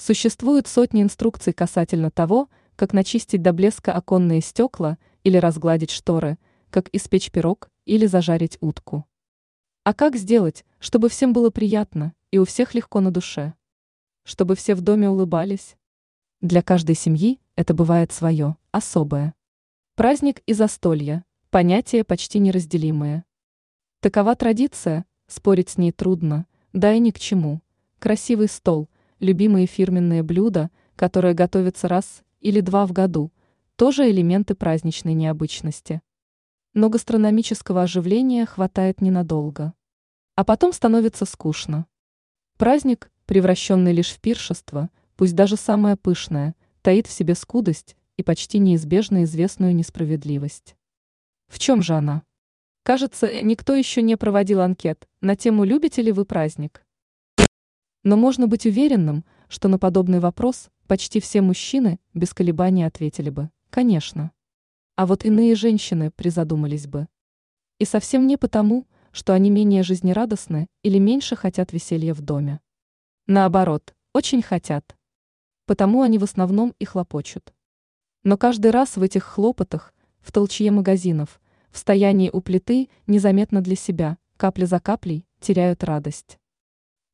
Существует сотни инструкций касательно того, как начистить до блеска оконные стекла или разгладить шторы, как испечь пирог или зажарить утку. А как сделать, чтобы всем было приятно и у всех легко на душе? Чтобы все в доме улыбались? Для каждой семьи это бывает свое, особое. Праздник и застолье – понятия почти неразделимые. Такова традиция, спорить с ней трудно, да и ни к чему. Красивый стол – любимые фирменные блюда, которые готовятся раз или два в году, тоже элементы праздничной необычности. Но гастрономического оживления хватает ненадолго. А потом становится скучно. Праздник, превращенный лишь в пиршество, пусть даже самое пышное, таит в себе скудость и почти неизбежно известную несправедливость. В чем же она? Кажется, никто еще не проводил анкет на тему «Любите ли вы праздник?». Но можно быть уверенным, что на подобный вопрос почти все мужчины без колебаний ответили бы «конечно». А вот иные женщины призадумались бы. И совсем не потому, что они менее жизнерадостны или меньше хотят веселья в доме. Наоборот, очень хотят. Потому они в основном и хлопочут. Но каждый раз в этих хлопотах, в толчье магазинов, в стоянии у плиты незаметно для себя, капля за каплей, теряют радость.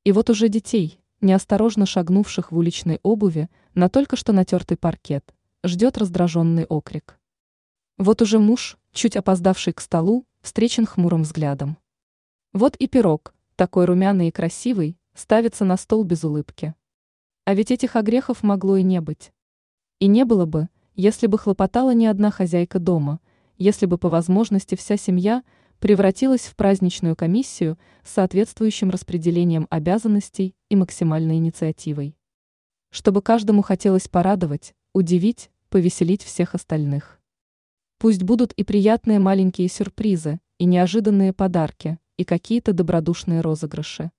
И вот уже детей, неосторожно шагнувших в уличной обуви на только что натертый паркет, ждет раздраженный окрик. Вот уже муж, чуть опоздавший к столу, встречен хмурым взглядом. Вот и пирог, такой румяный и красивый, ставится на стол без улыбки. А ведь этих огрехов могло и не быть. И не было бы, если бы хлопотала не одна хозяйка дома, если бы по возможности вся семья – превратилась в праздничную комиссию с соответствующим распределением обязанностей и максимальной инициативой. Чтобы каждому хотелось порадовать, удивить, повеселить всех остальных. Пусть будут и приятные маленькие сюрпризы, и неожиданные подарки, и какие-то добродушные розыгрыши.